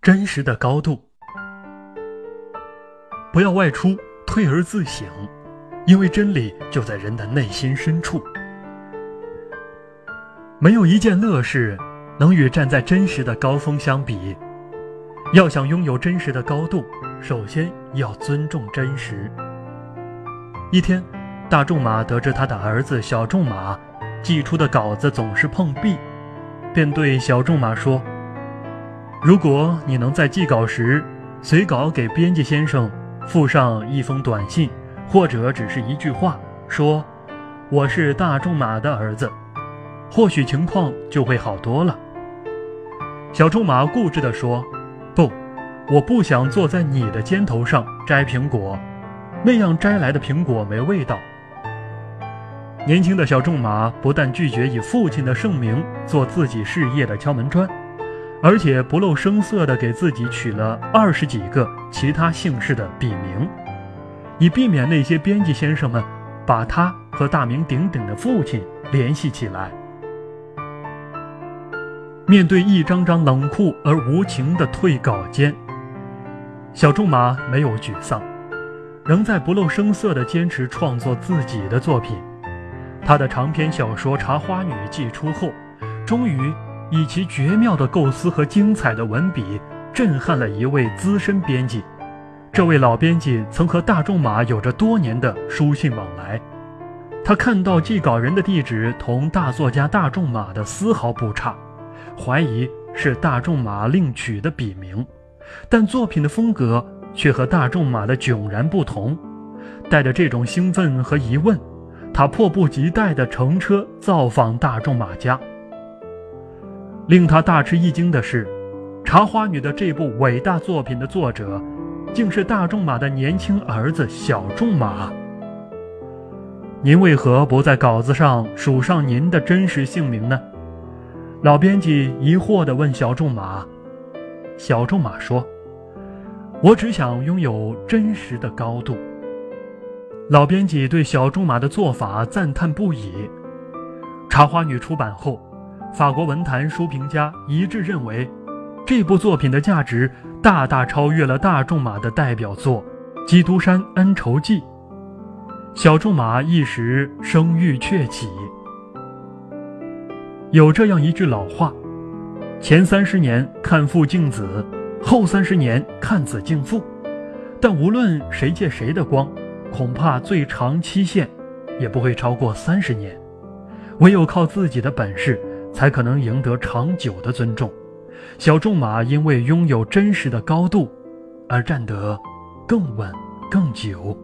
真实的高度。不要外出，退而自省，因为真理就在人的内心深处。没有一件乐事能与站在真实的高峰相比。要想拥有真实的高度，首先要尊重真实。一天，大仲马得知他的儿子小仲马寄出的稿子总是碰壁，便对小仲马说：“如果你能在寄稿时随稿给编辑先生附上一封短信，或者只是一句话，说我是大仲马的儿子，或许情况就会好多了。”小仲马固执地说。不，我不想坐在你的肩头上摘苹果，那样摘来的苹果没味道。年轻的小仲马不但拒绝以父亲的盛名做自己事业的敲门砖，而且不露声色地给自己取了二十几个其他姓氏的笔名，以避免那些编辑先生们把他和大名鼎鼎的父亲联系起来。面对一张张冷酷而无情的退稿笺，小仲马没有沮丧，仍在不露声色地坚持创作自己的作品。他的长篇小说《茶花女》寄出后，终于以其绝妙的构思和精彩的文笔震撼了一位资深编辑。这位老编辑曾和大仲马有着多年的书信往来，他看到寄稿人的地址同大作家大仲马的丝毫不差。怀疑是大仲马另取的笔名，但作品的风格却和大仲马的迥然不同。带着这种兴奋和疑问，他迫不及待地乘车造访大仲马家。令他大吃一惊的是，《茶花女》的这部伟大作品的作者，竟是大仲马的年轻儿子小仲马。您为何不在稿子上署上您的真实姓名呢？老编辑疑惑地问小仲马：“小仲马说，我只想拥有真实的高度。”老编辑对小仲马的做法赞叹不已。《茶花女》出版后，法国文坛书评家一致认为，这部作品的价值大大超越了大仲马的代表作《基督山恩仇记》。小仲马一时声誉鹊起。有这样一句老话：“前三十年看父敬子，后三十年看子敬父。”但无论谁借谁的光，恐怕最长期限也不会超过三十年。唯有靠自己的本事，才可能赢得长久的尊重。小仲马因为拥有真实的高度，而站得更稳更久。